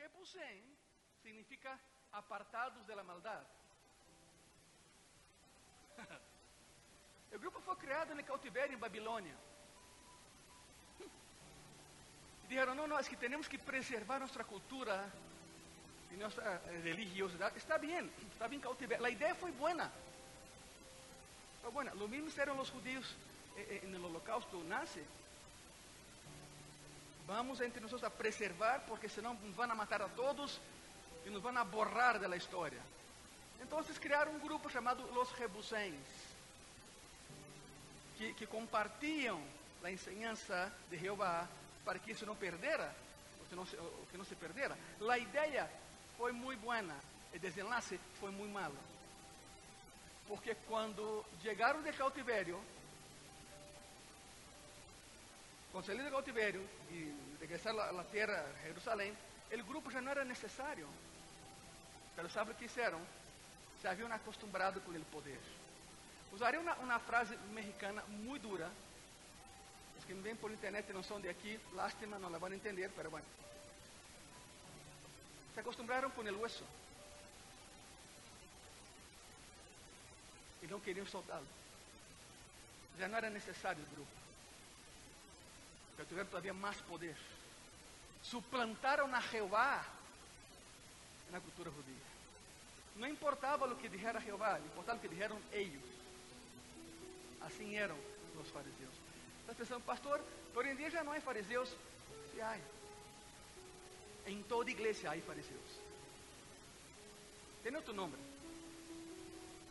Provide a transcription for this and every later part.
Jebusen significa apartados de la maldad. o grupo foi criado no cautiverio em Babilônia. E disseram, não, não, é que temos que preservar nossa cultura e nossa eh, religiosidade. Está bem, está bem cautiverio. A ideia foi boa. Foi boa. Lo mesmo fizeram os judíos eh, eh, no holocausto nazi. Vamos entre nós a preservar, porque senão vão matar a todos e nos vão borrar da história. Então, criaram um grupo chamado Los Rebusens, que, que compartilham a enseñança de Jeová para que isso não perdera, que não, se, que não se perdera. A ideia foi muito boa, o desenlace foi muito malo. Porque quando chegaram de cautiverio, quando saíram do cautiverio e regressar à terra, Jerusalém, o grupo já não era necessário. Mas sabe o que fizeram? Se haviam acostumbrado com o poder. Usarei uma, uma frase mexicana muito dura. Os que me vêm por internet não são de aqui, lástima, não la vão entender, mas bueno. Se acostumbraram com o hueso. E não queriam soltá-lo. Já não era necessário o grupo. Tiveram todavia mais poder. Suplantaram a Jeová na cultura judia. Não importava o que dijera Jeová, importava o que dijeron eles. Assim eram os fariseus. Está pensando, pastor, hoje em dia já não há fariseus? Se há. Em toda igreja há fariseus. Tem outro nome.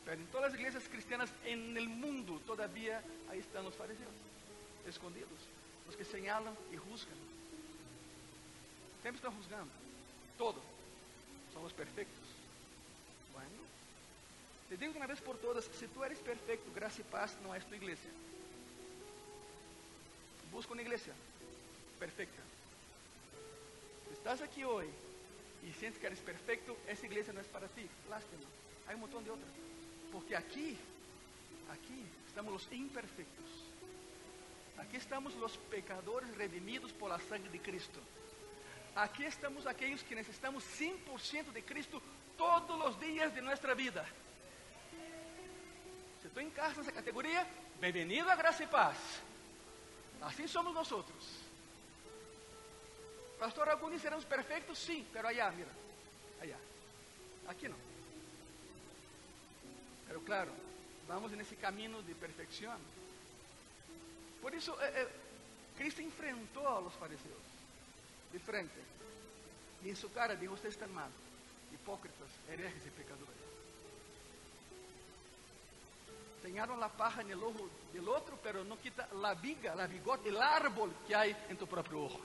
Pero em todas as igrejas cristianas no mundo, todavia, aí estão os fariseus, escondidos, os que señalam e juzgam. Sempre estão juzgando, todo. Somos perfeitos. Bueno, te digo de uma vez por todas: se tu eres perfeito, graça e paz não é tu igreja. Busca uma igreja perfeita. Estás aqui hoje e sientes que eres perfeito, essa igreja não é para ti. Lástima. Há um montão de outras. Porque aqui, aqui estamos os imperfeitos. Aqui estamos os pecadores redimidos por la sangre de Cristo. Aqui estamos aqueles que necessitamos 100% de Cristo todos os dias de nossa vida. Se tu encaixas nessa categoria, bem-vindo a graça e paz. Assim somos nós outros. Pastor, alguns seremos perfeitos? Sim, pero allá, mira. Allá. Aqui não. Pero claro, vamos nesse caminho de perfeição. Por isso, eh, eh, Cristo enfrentou a fariseus de frente. E em sua cara dijo, ustedes están mal, hipócritas, herejes e pecadores. Señaron la paja el ojo del otro, pero no quita la viga, la bigote, el árbol que hay en tu propio ojo.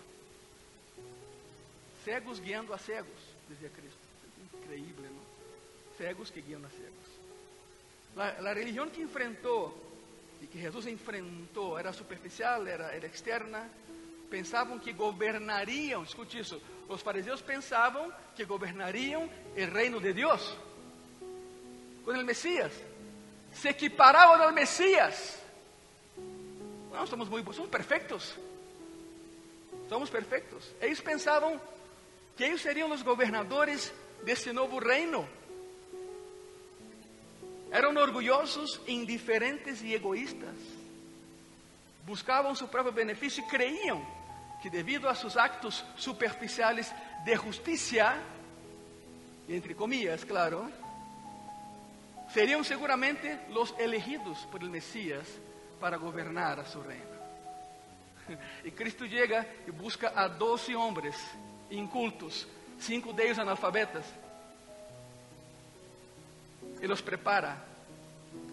Cegos guiando a cegos, dizia Cristo. Increíble, ¿no? Cegos que guiam a cegos. La religión que enfrentou e que Jesus enfrentou era superficial, era, era externa, pensavam que governariam, escute isso, os fariseus pensavam que governariam o reino de Deus com o Messias, se equiparavam ao Messias. Não, somos muito somos perfeitos, somos perfeitos. Eles pensavam que eles seriam os governadores desse novo reino. Eram orgulhosos, indiferentes e egoístas. Buscavam seu próprio benefício e creiam que devido a seus actos superficiais de justiça, entre comillas, claro, seriam seguramente os elegidos por el Mesías para governar a su reino. E Cristo chega e busca a doze homens incultos, cinco deles analfabetas, e los prepara.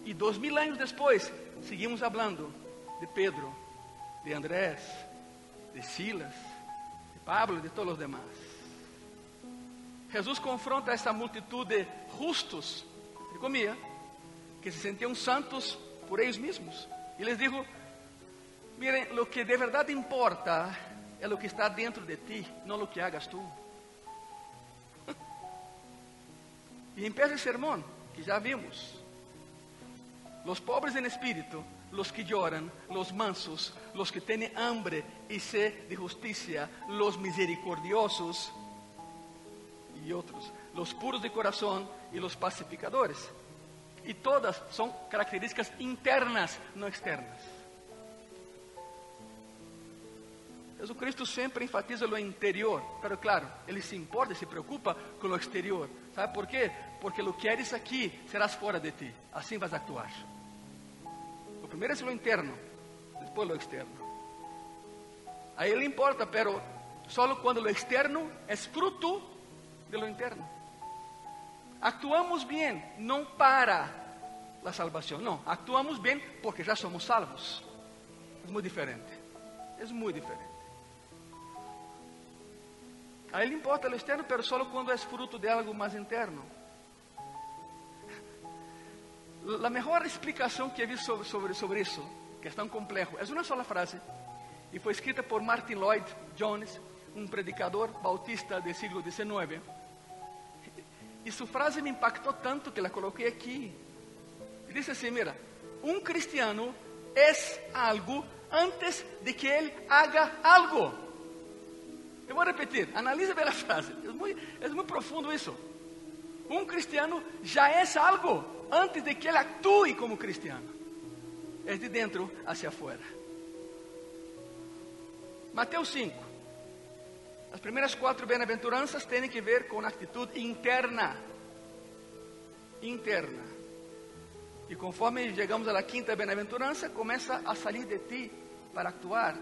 E dois mil anos depois, seguimos falando de Pedro, de Andrés, de Silas, de Pablo e de todos os demás. Jesus confronta essa multitud de justos, entre comillas, que se sentiam santos por eles mesmos. E les dijo: Miren, lo que de verdade importa é lo que está dentro de ti, não lo que hagas. E empieza o sermão que já vimos. Los pobres en espírito los que lloran, los mansos, los que tienen hambre y sed de justicia, los misericordiosos y otros, los puros de corazón y los pacificadores. Y todas son características internas, no externas. Jesucristo sempre enfatiza o interior, pero claro, ele se importa, se preocupa com o exterior. ¿Sabe por quê? Porque lo queres aqui, serás fora de ti. Assim vas a actuar. O primeiro é o interno, depois o externo. A ele importa, pero solo quando o externo é fruto de lo interno. Actuamos bem, não para a salvação, não. Actuamos bem porque já somos salvos. É muito diferente. É muito diferente. A ele importa o externo, pero solo quando é fruto de algo mais interno. A melhor explicação que he visto sobre, sobre, sobre isso, que é tão complexo, é uma sola frase, e foi escrita por Martin Lloyd Jones, um predicador bautista do século XIX. E sua frase me impactou tanto que la coloquei aqui. E disse assim: Mira, um cristiano é algo antes de que ele haga algo. Eu vou repetir, analise bem a frase, é muito, é muito profundo isso. Um cristiano já é algo antes de que ele atue como cristiano. É de dentro hacia fora. Mateus 5. As primeiras quatro bem-aventuranças têm que ver com atitude interna. Interna. E conforme chegamos à quinta bem-aventurança, começa a sair de ti para actuar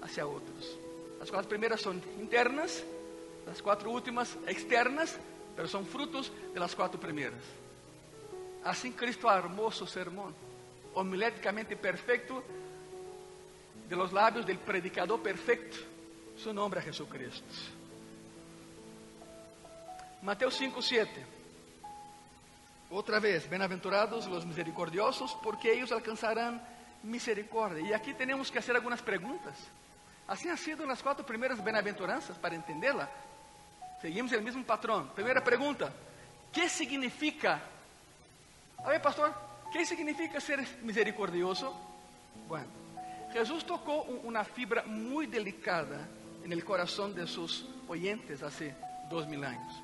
hacia outros. As quatro primeiras são internas, as quatro últimas externas, mas são frutos das quatro primeiras. Assim Cristo armou seu sermão, homiléticamente perfeito, de los lábios del predicador perfeito. Su nome é Jesucristo. Mateus 5, 7. Outra vez, bem-aventurados os misericordiosos, porque eles alcançarão misericórdia. E aqui temos que fazer algumas perguntas. Assim ha sido nas quatro primeiras bem-aventuranças, para entendê-la. Seguimos o mesmo patrão. Primeira pergunta: que significa? A ver, pastor, que significa ser misericordioso? Bueno, Jesus tocou uma fibra muito delicada no coração de seus oyentes há dois mil anos.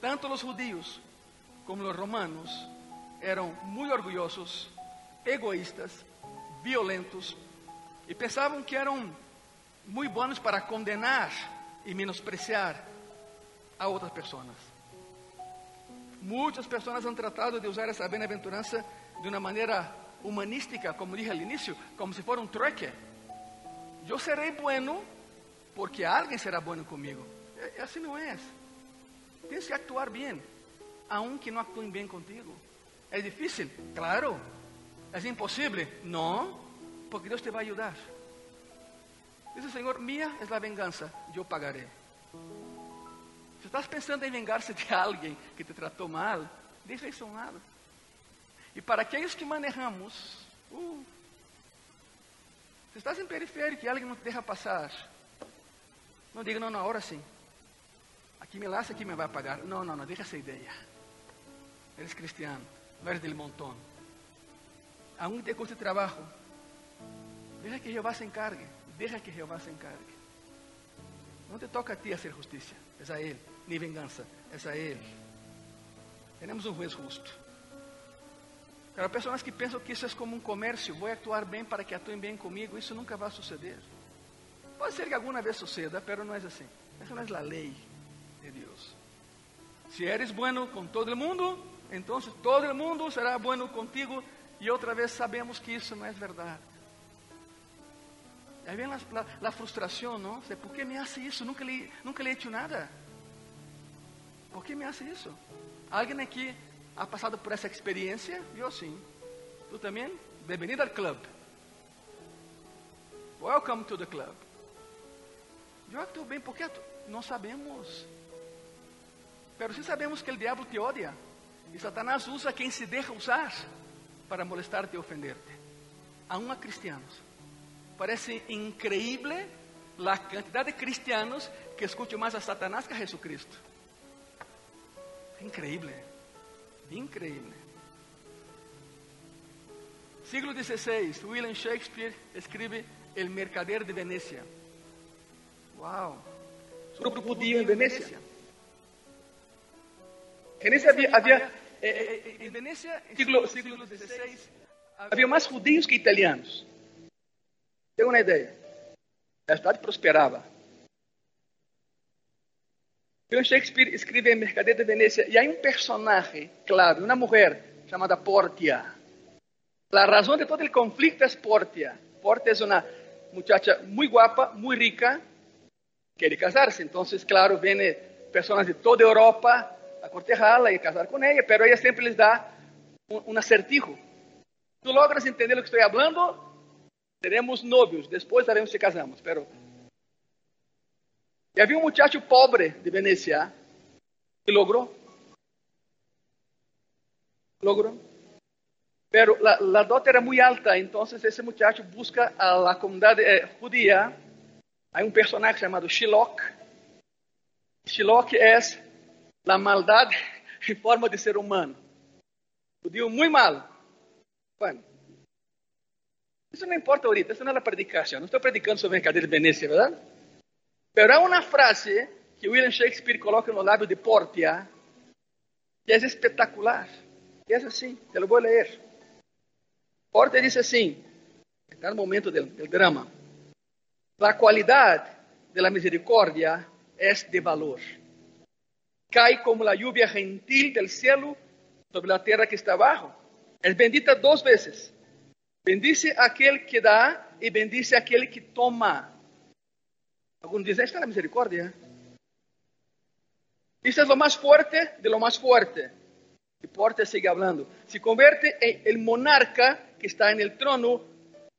Tanto os judíos como os romanos eram muito orgulhosos, egoístas, violentos e pensavam que eram muito bons para condenar e menospreciar a outras pessoas. Muitas pessoas han tratado de usar essa bem-aventurança de uma maneira humanística, como dije al início, como se fosse um truque. Eu serei bueno porque alguém será bueno comigo. E, assim não é. Tens que actuar bem, aunque não actuem bem contigo. É difícil? Claro. É impossível? Não, porque Deus te vai ajudar. Dice el Señor, mía es la venganza, yo pagaré. Si estás pensando en vengarse de alguien que te trató mal, deja isso a um lado. E para aqueles que manejamos, uh, se estás em periférico e alguém não te deixa passar, não diga, não, não, agora sim. Aqui me laça, aqui me vai pagar. Não, não, não, deixa essa ideia. Eres cristiano, não eres del montón. Aún te cuesta trabalho. Deixa que Jeová se encargue. Deja que Jeová se encargue. Não te toca a ti fazer justiça, é a Ele. Nem vingança, é a Ele. Temos um juiz justo. Para pessoas que pensam que isso é como um comércio, vou actuar bem para que atuem bem comigo, isso nunca vai suceder. Pode ser que alguma vez suceda, mas não é assim. Essa não é a lei de Deus. Se eres bueno com todo mundo, então todo mundo será bueno contigo. E outra vez sabemos que isso não é verdade. Aí vem a, frustração, não? ¿por que me hace isso? Nunca le, nunca he hecho nada. ¿Por que me hace isso? Alguém aqui ha passado por essa experiência? Eu sim. Tu também? Bem-vindo ao club. Welcome to the club. Eu actuo bem porque não sabemos. Pero sim sabemos que o diabo te odia. E Satanás usa quem se deixa usar para molestarte e ofenderte. Aún a cristianos. Parece increíble la cantidad de cristianos que escuchan más a Satanás que a Jesucristo. Increíble, increíble. Siglo XVI, William Shakespeare escribe El Mercader de Venecia. Wow. Grupo judío en Venecia. En Venecia había, había, eh, Eh, eh, en Venecia, en siglo- XVI, havia mais judíos que italianos. Tem uma ideia? A cidade prosperava. William Shakespeare escreve em Mercader de Venecia e há um personagem clave, uma mulher chamada Portia. A razão de todo o conflito é Portia. Portia é uma muchacha muito guapa, muito rica, quer casar-se. Então, claro, vêm pessoas de toda a Europa a cortejá-la e casar com ela, pero ela sempre lhes dá um, um acertijo. Tu logras entender o que estou falando? Seremos novios, depois sabemos se casamos. Pero... E havia um muchacho pobre de Venecia que logrou. Logrou. Pero la, la dote era muy alta, entonces ese muchacho busca a la comunidad eh, judía. Hay un personaje llamado Shiloh. Shiloh es la maldad en forma de ser humano. Judío muy malo. Bueno, isso não importa ahorita, isso não é a predicação. Não estou predicando sobre a mercadeira de Venecia, verdade? Pero há uma frase que William Shakespeare coloca no lábio de Portia que é espetacular. E é assim, lo vou ler. Portia diz assim, está no momento do, drama. A qualidade da misericórdia é de valor. Cai como a lluvia gentil del cielo sobre a terra que está abaixo. É bendita duas vezes. Bendice aquele que dá e bendice aquele que toma. Alguns dizem, esta é a misericórdia. Isso é o mais forte de lo mais forte. E Porta sigue hablando. Se converte em el monarca que está en el trono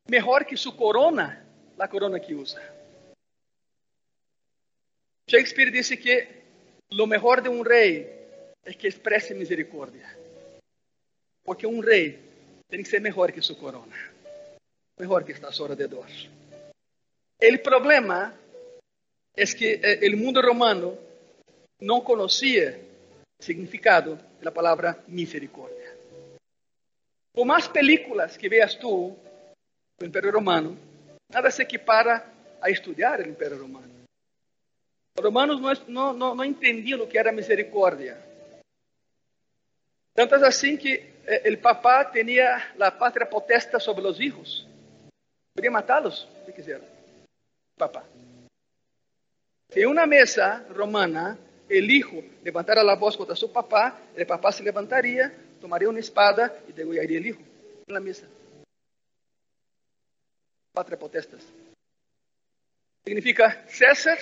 mejor que su corona, la corona que usa. Shakespeare disse que lo mejor de um rei é que expresse misericórdia. Porque um rei tem que ser melhor que sua corona, melhor que está a seu redor. O problema é que eh, o mundo romano não conhecia o significado da palavra misericórdia. Por mais películas que veas tu do Império Romano, nada se equipara a estudar o Império Romano. Os romanos não, não, não, entendiam o que era misericórdia. Tanto é assim que el papá tenía la patria potesta sobre los hijos. Podía matarlos si quisiera. Papá. En una mesa romana el hijo levantara la voz contra su papá, el papá se levantaría, tomaría una espada y degollaría el hijo en la mesa. Patria potestas. Significa César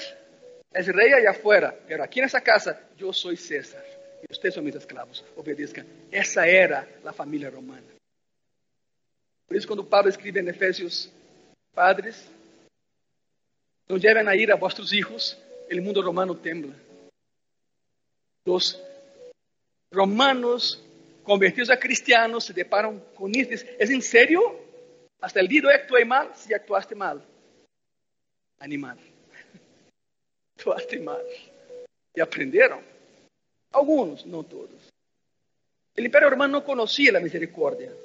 es rey allá afuera, pero aquí en esa casa yo soy César. E vocês são meus escravos, obedeçam. Essa era a família romana. Por isso, quando Pablo escreve em Efésios, padres, não devem a ir a vossos hijos, o mundo romano tembla. Os romanos convertidos a cristianos se deparam com isso. Dizem, é em sério? Hasta el día de hoy actué mal? Si actuaste mal. Animal. Actuaste mal. E aprenderam. Alguns, não todos. O Império Romano não conhecia a misericórdia.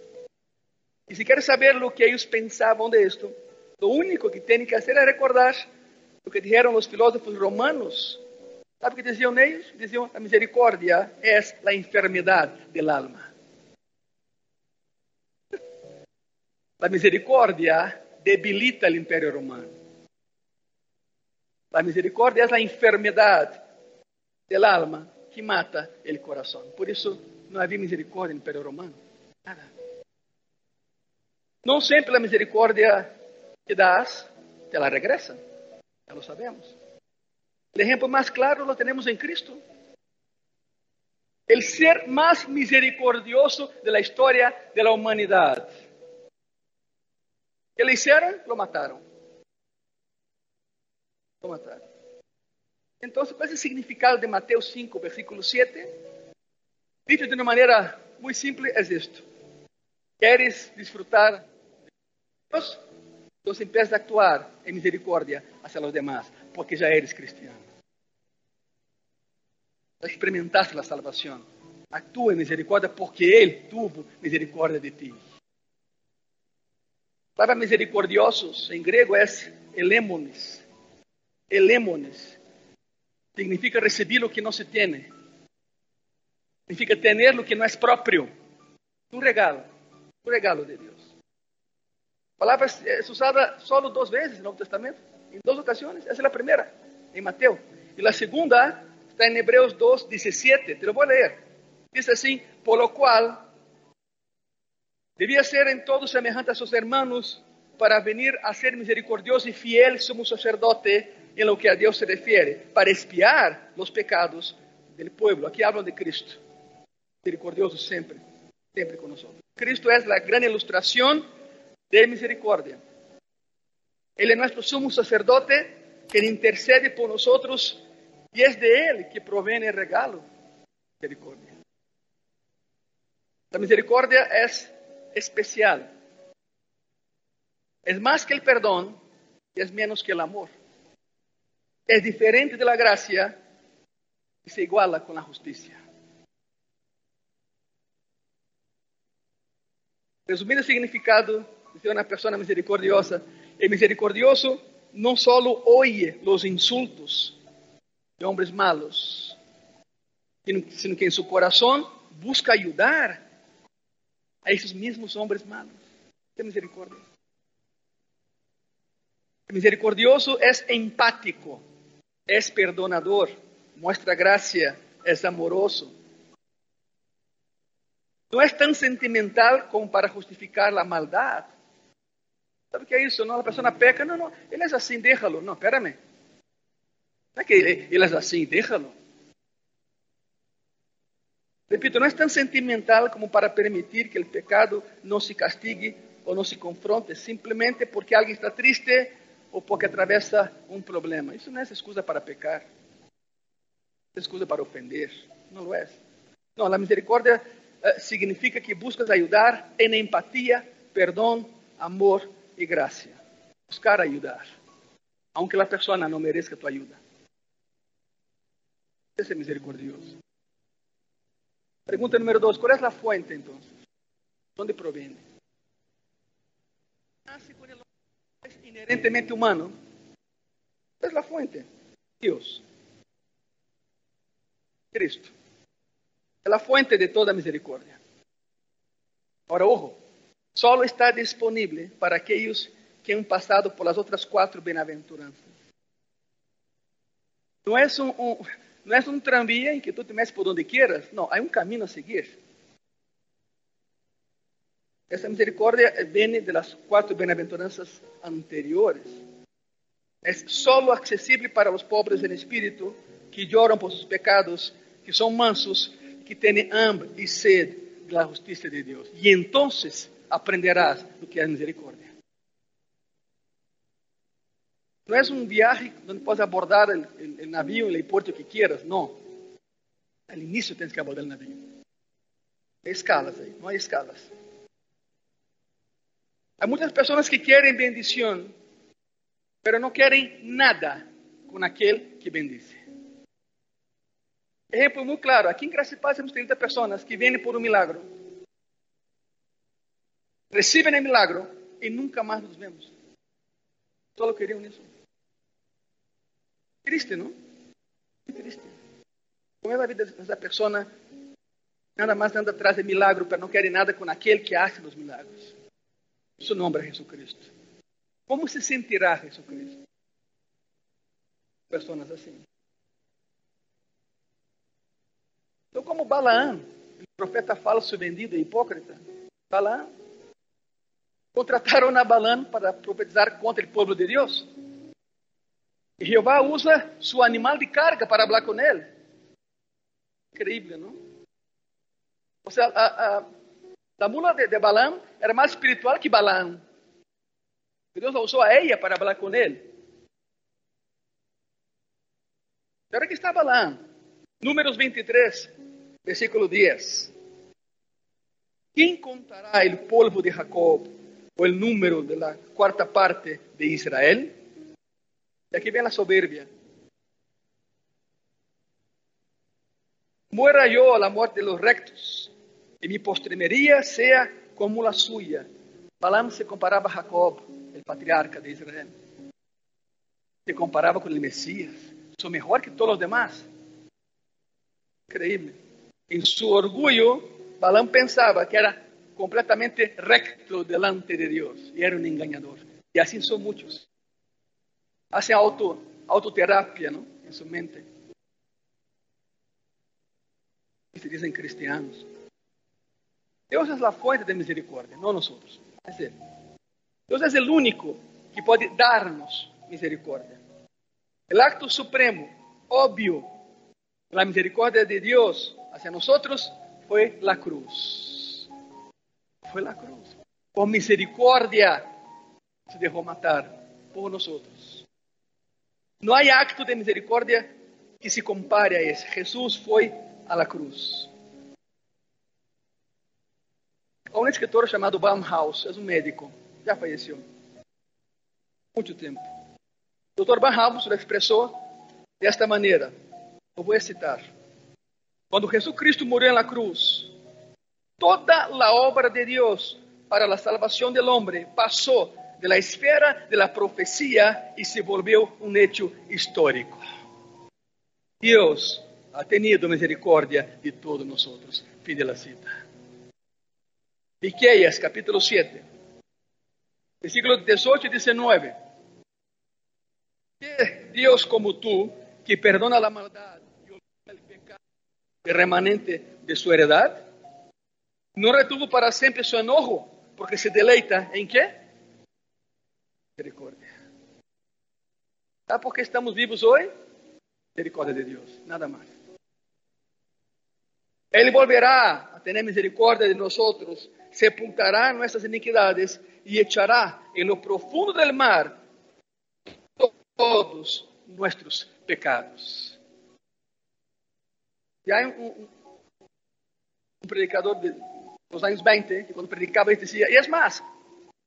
E se quer saber o que eles pensavam de esto, o único que tem que fazer é recordar o que disseram os filósofos romanos. Sabe o que diziam eles? Diziam: a misericórdia é a enfermidade do alma. A misericórdia debilita o Império Romano. A misericórdia é a enfermidade do alma que mata o coração. Por isso, não havia misericórdia no Império Romano. Nada. Não sempre a misericórdia que das, te la regressa. Já lo sabemos. O exemplo mais claro lo temos em Cristo. El ser mais misericordioso de la história de la humanidade. que le hicieron? Lo mataron. Lo mataron. Entonces, ¿cuál es el significado de Mateo 5, versículo 7? Dicho de una manera muy simple, es esto. ¿Quieres disfrutar de Dios? Entonces empieza a actuar en misericordia hacia los demás, porque ya eres cristiano. Já experimentaste la salvación. Actúa en misericordia porque Él tuvo misericordia de ti. A palavra misericordiosos em grego é elemones. Elemones. Significa receber o que não se tem. Significa ter o que não é próprio. Um regalo. Um regalo de Deus. A palavra é usada só duas vezes no Novo Testamento. Em duas ocasiões. Essa é a primeira, em Mateus. E a segunda está em Hebreus 2, 17. Te lo vou ler. Diz assim: Por lo qual Debía ser en todo semejante a sus hermanos para venir a ser misericordioso y fiel sumo sacerdote en lo que a Dios se refiere, para espiar los pecados del pueblo. Aquí hablan de Cristo, misericordioso siempre, siempre con nosotros. Cristo es la gran ilustración de misericordia. Él es nuestro sumo sacerdote que intercede por nosotros y es de Él que proviene el regalo de misericordia. La misericordia es especial. Es más que el perdón y es menos que el amor. Es diferente de la gracia y se iguala con la justicia. Resumindo o significado de ser uma pessoa misericordiosa, el misericordioso não solo oye los insultos de homens malos, sino que em seu coração busca ayudar a esses mesmos homens malos. Tem misericórdia. Misericordioso é empático, é perdonador, mostra graça, é amoroso. Não é tão sentimental como para justificar a maldade. Sabe o que é isso? Não, a pessoa peca, não, não, ele é assim, déjalo. Não, espérame. Não é que ele, ele é assim, déjalo. Repito, não é tão sentimental como para permitir que o pecado não se castigue ou não se confronte, simplesmente porque alguém está triste ou porque atravessa um problema. Isso não é excusa para pecar. É excusa para ofender. Não é. Não, a misericórdia eh, significa que buscas ajudar em empatia, perdão, amor e graça. Buscar ajudar, aunque a pessoa não mereça tua ajuda. Esse é misericordioso. Pregunta número dos, ¿cuál es la fuente? ¿Dónde proviene? Nace con el es inherentemente humano. ¿Cuál es la fuente? Dios. Cristo. Es la fuente de toda misericordia. Ahora, ojo, solo está disponible para aquellos que han pasado por las otras cuatro bienaventuranzas. No es un, un não é um tranvía em que tu te metes por onde quieras. Não, há um caminho a seguir. Essa misericórdia vem das quatro bem-aventuranças anteriores. É solo acessível para os pobres em espírito, que choram por seus pecados, que são mansos, que têm hambre e sede da justiça de Deus. E então aprenderás o que é misericórdia. Não é um viagem onde podes abordar o navio o porto que quieras, não. Al início tens que abordar o navio. Escalas aí, não há escalas. Há muitas pessoas que querem bendição, mas não querem nada com aquele que bendice. Exemplo muito claro: aqui em Graça e Paz temos 30 pessoas que vêm por um milagro, recebem o milagro e nunca mais nos vemos. Só queriam isso. Triste, não? Triste. Como é a vida dessa pessoa? Nada mais anda atrás de milagro, para não querer nada com aquele que hace os milagros. É Jesus Cristo. Como se sentirá Jesus Cristo? Pessoas assim. Então, como Balaam, o profeta falso, vendido e hipócrita, Balaam, contrataram a Balaam para profetizar contra o povo de Deus. E Jeová usa seu animal de carga para falar com ele. Incrível, não? Ou seja, a, a, a mula de, de Balaam era mais espiritual que Balaam. Deus usou a ela para falar com ele. Agora que está Balaam. Números 23, versículo 10. Quem contará o polvo de Jacob ou o número da quarta parte de Israel? E aqui vem a soberbia. Muera eu a la muerte de los rectos, e mi postremería sea como la suya. Balaam se comparava a Jacob, o patriarca de Israel. Se comparava com o Messias. Sou melhor que todos os demais. Increíble. Em seu orgulho, Balaam pensava que era completamente recto delante de Deus e era um enganador. E assim são muitos. Hacen auto, autoterapia ¿no? en su mente. Y se dicen cristianos. Deus é a fonte de misericórdia, não nós outros. Deus é o único que pode dar-nos misericórdia. O acto supremo, óbvio, da misericórdia de Deus hacia nós foi a cruz. Foi a cruz. Por misericórdia se deixou matar por nós. Não há acto de misericórdia que se compare a esse. Jesus foi a la cruz. Há um escritor chamado Baumhaus, é um médico, já faleceu. Muito tempo. O Dr. Baumhaus lo expressou desta maneira. Eu vou citar. Quando Jesus Cristo morreu na cruz, toda a obra de Deus para a salvação do homem passou de la esfera de la y se volvió un hecho histórico. Dios ha tenido misericordia de todos nosotros. Fin de cita. Miqueias, capítulo 7, versículos 18 y 19. Dios como tú, que perdona la maldad y el pecado remanente de su heredad, no retuvo para siempre su enojo, porque se deleita en qué? Misericórdia. Sabe por que estamos vivos hoje? Misericórdia de Deus, nada mais. Ele volverá a ter misericórdia de nós, sepultará nossas iniquidades e echará em lo profundo del mar todos nossos pecados. E há um, um, um predicador de, dos anos 20 que quando predicava ele dizia, e é mais,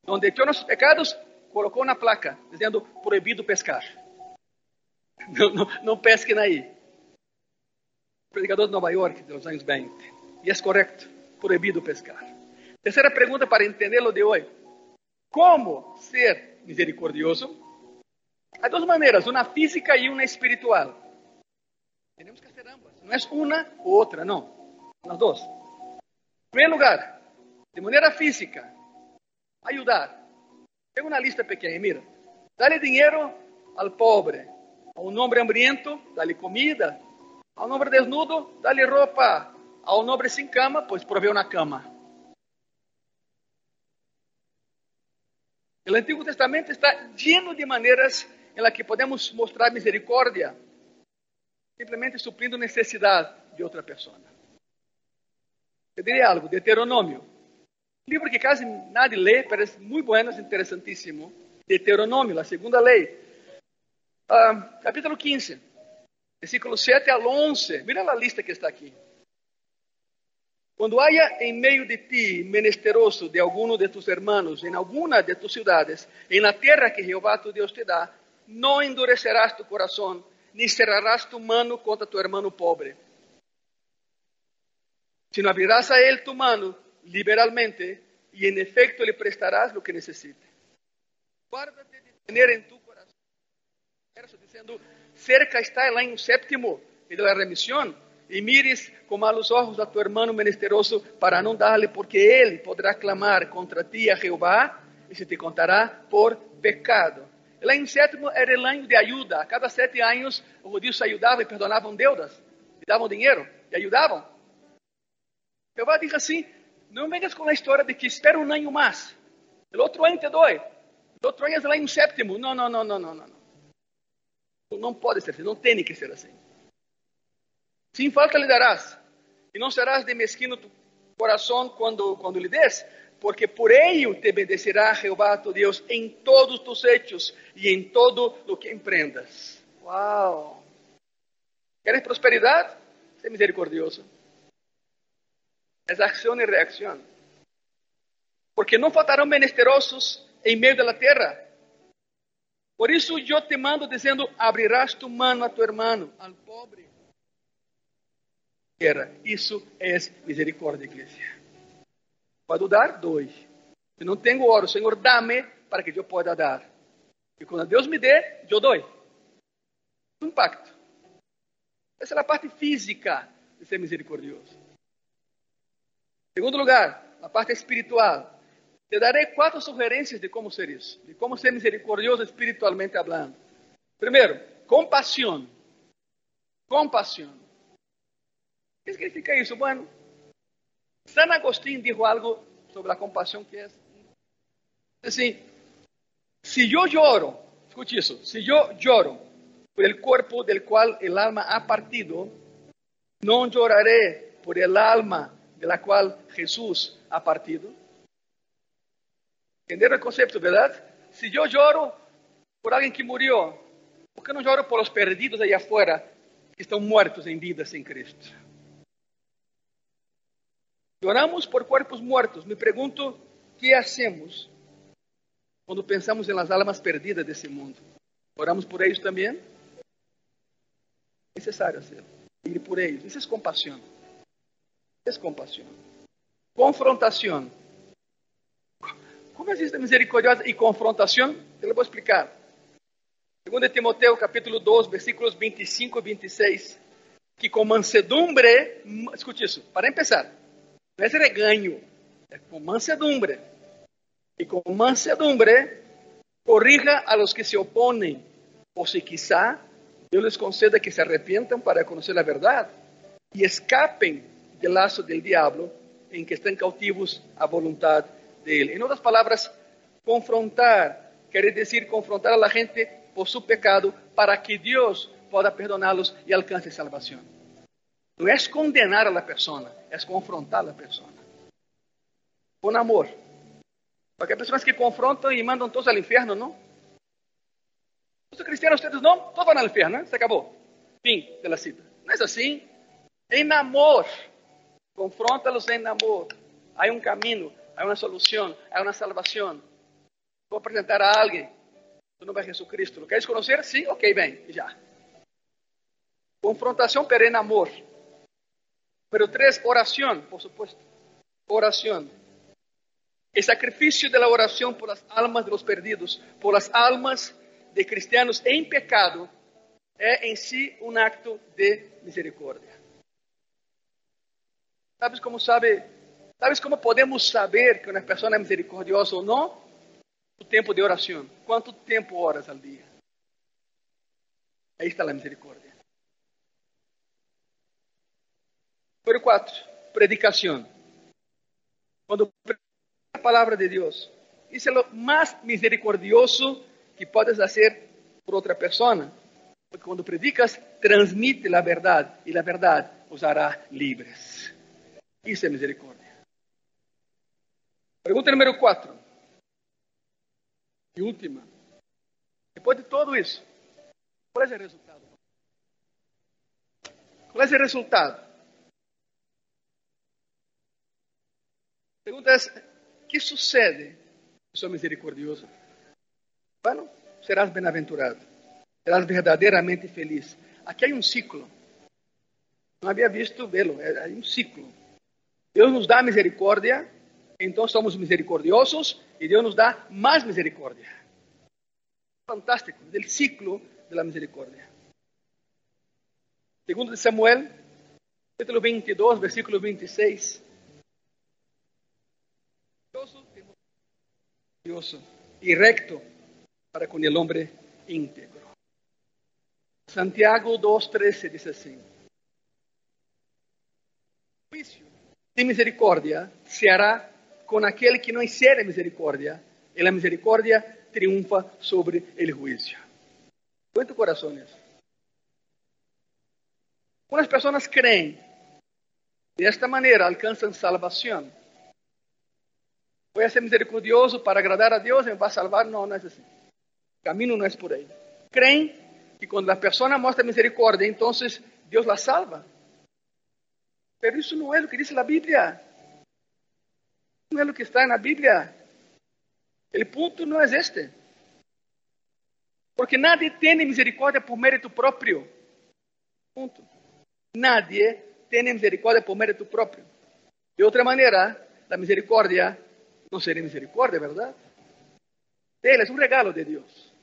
onde echou nossos pecados, colocou na placa dizendo proibido pescar. Não, não, não pesquem aí. Predicador de Nova York, dos anos 20. E é correto, proibido pescar. Terceira pergunta para entendê-lo de hoje. Como ser misericordioso? Há duas maneiras, uma física e uma espiritual. Temos que fazer ambas. Não é uma ou outra, não. As duas. Em primeiro lugar, de maneira física, ajudar. Pega uma lista pequena, mira. Dale dinheiro ao pobre. A um homem hambriento, dale comida. A um homem desnudo, dale roupa. A um homem sem cama, pois provê uma cama. O Antigo Testamento está lleno de maneiras em que podemos mostrar misericórdia, simplesmente suprindo necessidade de outra pessoa. Eu diria algo, Deuteronômio livro que quase nadie lê, parece muito bueno, interessantíssimo. Deuteronômio, a segunda lei. Uh, capítulo 15, versículo 7 ao 11. Mira a lista que está aqui. Quando haya em meio de ti menesteroso de alguno de tus hermanos, em alguna de tus ciudades, em la terra que Jeová tu Deus te dá, não endurecerás tu coração, ni cerrarás tu mano contra tu hermano pobre. Sino abrirás a él tu mano liberalmente y en efecto le prestarás lo que necesite. Guárdate de tener en tu corazón, diciendo, cerca está el año séptimo de la remisión, y mires con malos ojos a tu hermano menesteroso para no darle, porque él podrá clamar contra ti a Jehová y se te contará por pecado. El año séptimo era el año de ayuda. A cada sete años los judíos ayudaban y perdonaban deudas, y daban dinero, y ayudaban. Jehová dice así, não venhas com a história de que espera um ano mais. O outro ano te dói. O outro ano é lá em sétimo. Não, não, não, não, não, não. Não pode ser assim. Não tem que ser assim. Sem falta lhe darás. E não serás de mesquino tu coração quando, quando lhe des, porque por ello te bendecerá Jeová tu Deus em todos tus hechos e em todo o que emprendas. Uau! Queres prosperidade? Ser misericordioso. Es acción y reacción. Porque no faltarán menesterosos en medio de la tierra. Por isso eu te mando dizendo: abrirás tu mano a tu hermano, al pobre. Isso é misericórdia, igreja. Pode dar? Dois. Se não tenho, oro, Senhor, dá-me para que eu possa dar. E quando Deus me dê, eu dou. Um pacto. Essa é a parte física de ser misericordioso. Segundo lugar, a parte espiritual. Te darei quatro sugerências de como ser isso, de como ser misericordioso espiritualmente falando. Primeiro, compaixão. Compaixão. O que significa isso? Bueno, San Agustín dijo algo sobre a compaixão que é assim: se eu lloro, escute isso, se eu lloro por el cuerpo del cual el alma ha partido, no lloraré por el alma de la cual Jesús ha partido. ¿Entendieron el concepto, verdad? Si yo lloro por alguien que murió, ¿por qué no lloro por los perdidos allá afuera que están muertos en vida sin Cristo? Lloramos por cuerpos muertos. Me pregunto, ¿qué hacemos cuando pensamos en las almas perdidas de ese mundo? ¿Oramos por ellos también? necessário hacer. Ir por eles. Isso é compaixão. Isso é compaixão. Confrontação. Como existe misericordiosa e confrontação? Eu vou explicar. Segundo Timoteo, capítulo 2, versículos 25 e 26, que com mansedumbre, escute isso, para começar, é reganho, é com mansedumbre. E com mansedumbre, corrija a los que se oponem, ou se quizá Dios les conceda que se arrepientan para conocer la verdad y escapen del lazo del diablo en que están cautivos a voluntad de él. En otras palabras, confrontar quiere decir confrontar a la gente por su pecado para que Dios pueda perdonarlos y alcance salvación. No es condenar a persona, es confrontar a la persona. Amor. Porque hay personas que confrontan y mandan todos al infierno, ¿no? Os cristianos, ustedes não, todos vão ao inferno, né? Se acabou. Fim da cita. Não é assim. Em amor. Confronta-los em amor. Há um caminho, há uma solução, há uma salvação. Vou apresentar a alguém. Tu não vai Jesus Cristo. Queres conhecer? Sim? Ok, bem. Já. Confrontação, pero em amor. Pero três, oração, por supuesto. Oração. El sacrifício de la oración por las almas de los perdidos, por las almas de cristianos em pecado é em si um acto de misericórdia. Sabes como sabe? Sabes como podemos saber que uma pessoa é misericordiosa ou não? O tempo de oração. Quanto tempo oras ao dia? Aí está a misericórdia. Número 4. Predicação. Quando a palavra de Deus, isso é o mais misericordioso que puedes fazer por outra pessoa. Porque quando predicas, transmite a verdade e a verdade os hará livres. Isso é misericórdia. Pergunta número 4. E última. Depois de tudo isso, qual é o resultado? Qual é o resultado? Pergunta é: que sucede? Eu sou misericordioso. Bueno, serás bem-aventurado. Serás verdadeiramente feliz. Aqui há um ciclo. Não havia visto vê-lo. É um ciclo. Deus nos dá misericórdia, então somos misericordiosos e Deus nos dá mais misericórdia. Fantástico, del ciclo de la misericórdia. Segundo de Samuel, capítulo 22, versículo 26. E recto para con el hombre íntegro. Santiago 2.13 dice así. Juicio de misericordia se hará con aquel que no hiciere misericordia, y la misericordia triunfa sobre el juicio. Cuento corazones. Algunas personas creen de esta manera alcanzan salvación. Voy a ser misericordioso para agradar a Dios me va a salvar. No, no es así. O caminho não é por aí. Creem que quando a pessoa mostra misericórdia, então Deus la salva. Mas isso não é o que diz a Bíblia. Não é o que está na Bíblia. O ponto não é este. Porque nadie tem misericórdia por mérito próprio. Ponto. Nadie tem misericórdia por mérito próprio. De outra maneira, a misericórdia no sería misericordia, ¿verdad? Él es un regalo de Dios.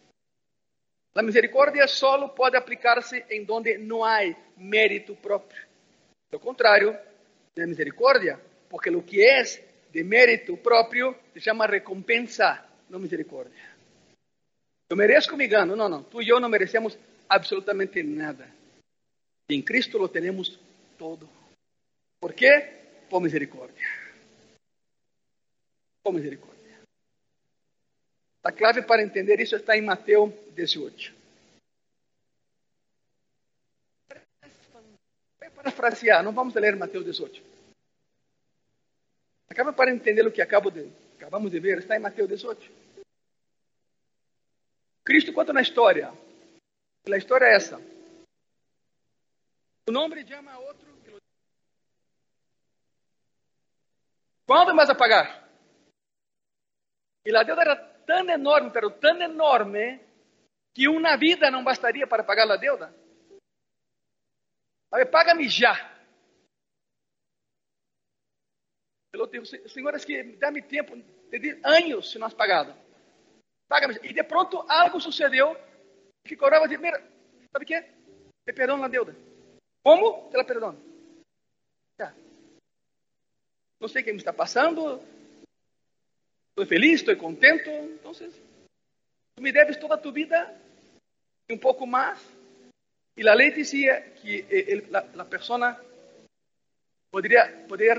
La misericordia solo puede aplicarse en donde no hay mérito propio. Lo contrario, no es misericordia, porque lo que es de mérito propio se llama recompensa, no misericordia. Yo merezco mi gano. No, no, tú y yo no merecemos absolutamente nada. Y en Cristo lo tenemos todo. ¿Por qué? Por misericordia. Por misericordia. La clave para entender isso está em Mateus 18. Para parafrasear, não vamos ler Mateus 18. Acaba para entender o que acabo de, acabamos de ver, está em Mateus 18. Cristo conta na história. A história é essa. Um homem chama a outro. Quando mais a pagar? E a deuda era tão enorme, pero tão enorme, que uma vida não bastaria para pagar a deuda. Paga-me já. Disse, Senhor, que dá-me tempo, de anos se nós pagado. Paga-me. E de pronto algo sucedeu que cobrava de, mira, sabe o que? Me perdono a deuda. Como? Te la perdono. Já. Não sei o que me está passando, Estou feliz, estou contento. Então, tu me deves toda a tua vida e um pouco mais. E a lei dizia que el, la, la persona poderia, poderia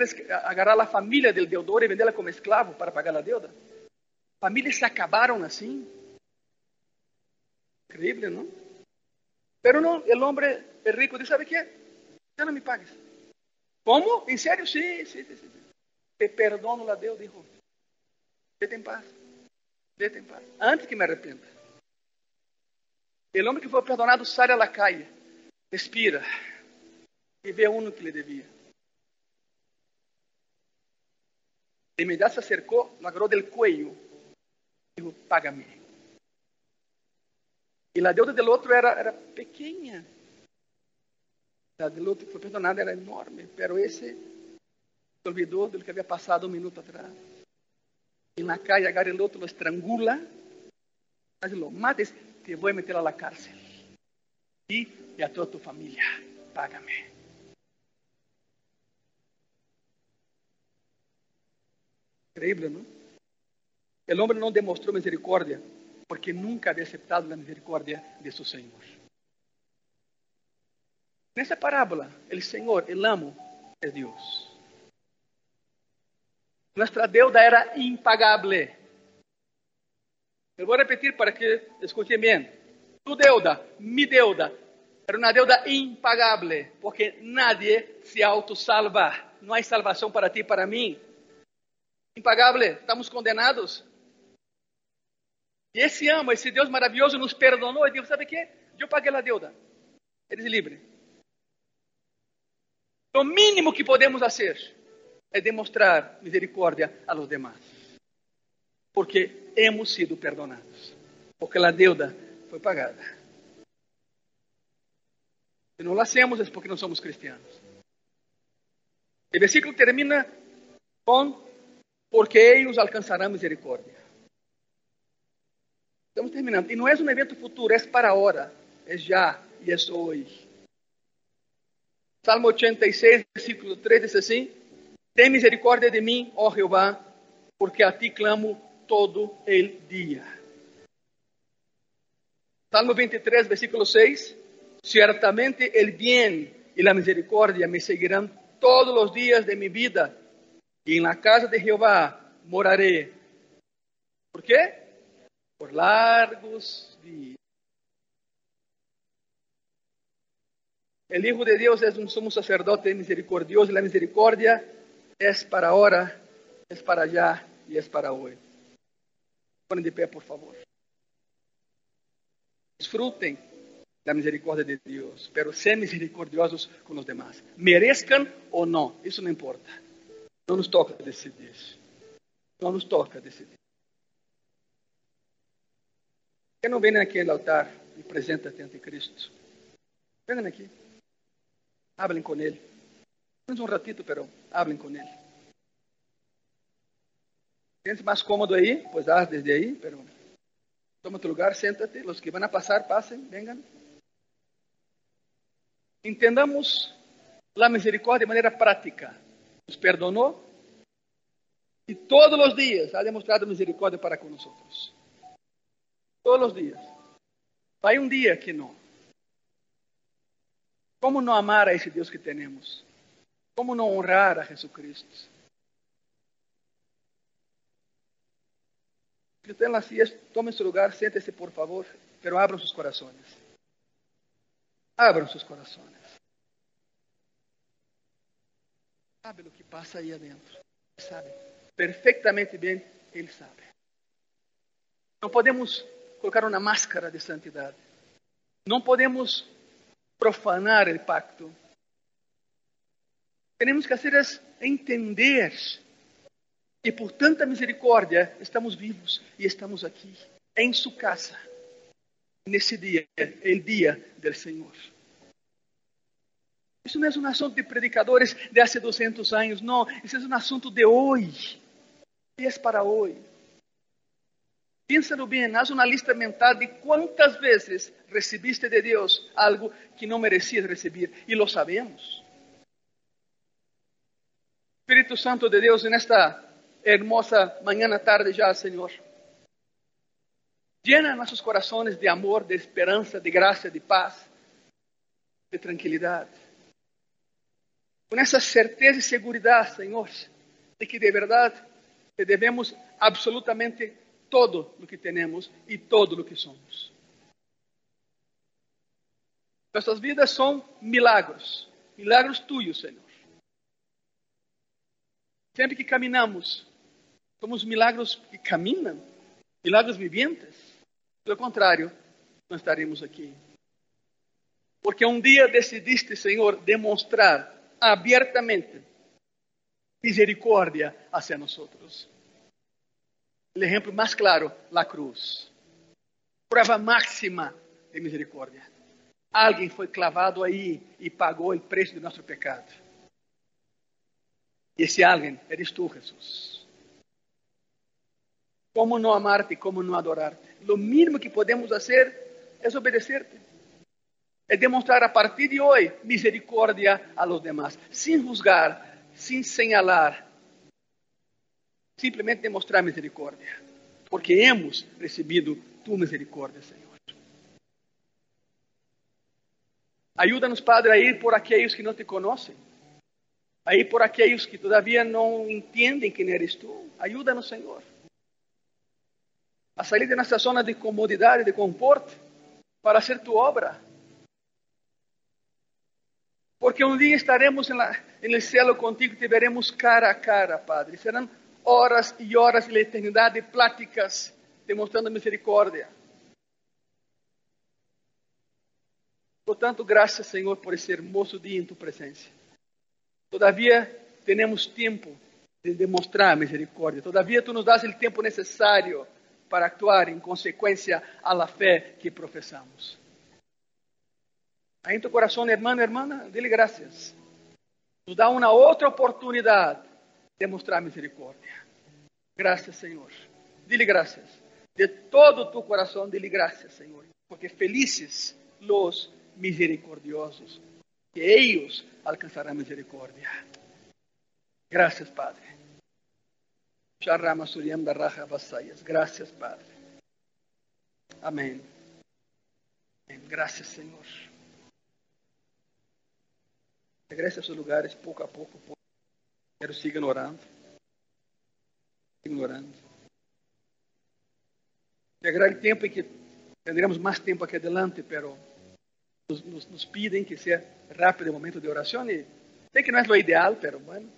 agarrar a família do deudor e vendê-la como escravo para pagar a deuda. Famílias se acabaram assim. Increíble, não? Pero não, o homem é rico diz, sabe o que? Já não me pagues. Como? Em sério? Sim, sim, sim. sim. Te perdono a Deus, dijo. Vete em paz. Vete em paz. Antes que me arrependa. O homem que foi perdonado sai à calle, respira e vê um que lhe devia. De imediato se acercou, lo agarrou del cuello e dijo, págame. E a deuda do outro era, era pequena. A do outro que foi perdonado era enorme, pero esse se olvidou do que havia passado um minuto atrás en la calle agarra el otro, lo estrangula, lo mates, te voy a meter a la cárcel. Y, y a toda tu familia, págame. Increíble, ¿no? El hombre no demostró misericordia porque nunca había aceptado la misericordia de su Señor. En esa parábola, el Señor, el amo, es Dios. Nuestra deuda era impagable. Eu vou repetir para que escutem bem. Tu deuda, mi deuda, era uma deuda impagable, porque nadie se autosalva. Não há salvação para ti e para mim. Impagable, estamos condenados. E esse amo, esse Deus maravilhoso nos perdonou e disse: Sabe o que? Eu paguei a deuda. Eres livre. O mínimo que podemos fazer é demonstrar misericórdia a los demás. Porque hemos sido perdonados. Porque a deuda foi pagada. Se não hacemos é porque não somos cristianos. O versículo termina com porque eles alcançarão misericórdia. Estamos terminando. E não é um evento futuro, é para agora, é já e é hoje. Salmo 86, versículo 3 diz assim: Tem misericórdia de mim, ó Jeová, porque a ti clamo todo el dia. Salmo 23, versículo 6. Ciertamente el bien y la misericordia me seguirán todos los días de mi vida, y en la casa de Jehová moraré. ¿Por qué? Por largos días. El Hijo de Dios es un sumo sacerdote misericordioso, y la misericordia es para ahora, es para allá y es para hoy. Ponen de pé, por favor. Disfruten la misericordia de Dios, pero sean misericordiosos con los demás. Merezcan o no, eso no importa. No nos toca decidir. No nos toca decidir. Que não aqui no altar e apresentem ante Cristo. Venham aqui. Hablem com Ele. Un ratito, pero hablen con Él. Siente más cómodo ahí, pues haz desde ahí, pero toma tu lugar, siéntate. Los que van a pasar, pasen, vengan. Entendamos la misericordia de manera práctica. Nos perdonó y todos los días ha demostrado misericordia para con nosotros. Todos los días. Hay un día que no. ¿Cómo no amar a ese Dios que tenemos? ¿Cómo no honrar a Jesucristo? Si están en las sillas, tomen su lugar, siéntese por favor, pero abran sus corazones. Abram sus corazones. Sabe lo que pasa ahí adentro. Sabe. Perfectamente bien, Ele sabe. Não podemos colocar uma máscara de santidade. Não podemos profanar o pacto. Temos que fazer es entender que por tanta misericórdia estamos vivos e estamos aqui, em sua casa, nesse dia, o dia do Senhor. Isso não é um assunto de predicadores de há 200 anos, não. Isso é um assunto de hoje. E é para hoje. Piénsalo bem, haz uma lista mental de quantas vezes recebiste de Deus algo que não merecias receber. E lo sabemos. Espírito Santo de Deus, nesta hermosa manhã, tarde já, Senhor. Llena nossos corações de amor, de esperança, de graça, de paz, de tranquilidade. Com essa certeza e segurança, Senhor, de que de verdade te devemos absolutamente todo o que temos e todo o que somos. Nossas vidas são milagros, milagros tuyos, Senhor. Sempre que caminhamos, somos milagros que caminham, milagros viventes. Pelo contrário, não estaremos aqui. Porque um dia decidiste, Senhor, demonstrar abertamente misericórdia hacia nosotros. El ejemplo más claro, la cruz. Prueba máxima de misericórdia. Alguém foi clavado aí e pagou o preço do nosso pecado. E esse alguém eres tu, Jesus. Como não amar-te, como não adorarte? Lo mínimo que podemos fazer é obedecer-te. É demonstrar a partir de hoje misericórdia a los demás, sem juzgar, sem señalar, simplesmente demonstrar misericórdia, porque hemos recebido tu misericórdia, Senhor. Ajuda-nos, Padre, a ir por aqueles que não te conhecem, a ir por aqueles que todavia não entendem quem eres tu. Ajuda-nos, Senhor, a sair de nossa zona de comodidade, de conforto, para hacer tu obra. Porque um dia estaremos no céu contigo e te veremos cara a cara, Padre. Serão horas e horas de eternidade pláticas demonstrando misericórdia. Portanto, graças, Senhor, por esse hermoso dia em tu presença. Todavia, temos tempo de demonstrar misericórdia. Todavia, tu nos das o tempo necessário para actuar em consequência à la fé que professamos. Aí em tu coração, irmã, irmã, dê-lhe graças. Nos dá uma outra oportunidade de mostrar misericórdia. Graças, Senhor. Dê-lhe graças. De todo tu coração, dê-lhe graças, Senhor. Porque felizes los misericordiosos, que eles alcançarão misericórdia. Graças, Padre. Graças, Padre. Amém. Graças, Senhor. Regresse a seus lugares pouco a pouco. Quero seguir orando. Ignorando. Chegará o tempo em que teremos mais tempo aqui adelante, pero nos, nos, nos piden que seja rápido o momento de oração e sei que não é o ideal, pero bueno.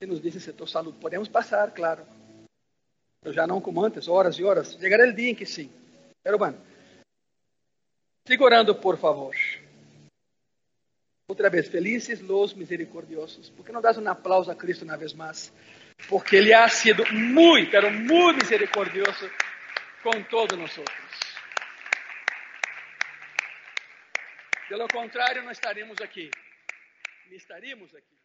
Se nos diz setor saúde, podemos passar, claro. Eu já não como antes, horas e horas. Chegará o dia em que sim. Pero bueno. Siga orando, por favor. Outra vez, felizes los misericordiosos. Por que não das um aplauso a Cristo uma vez mais? Porque Ele ha sido muito, pero muito misericordioso com todos nós. De lo contrário, não estaremos aqui. Não estaríamos aqui.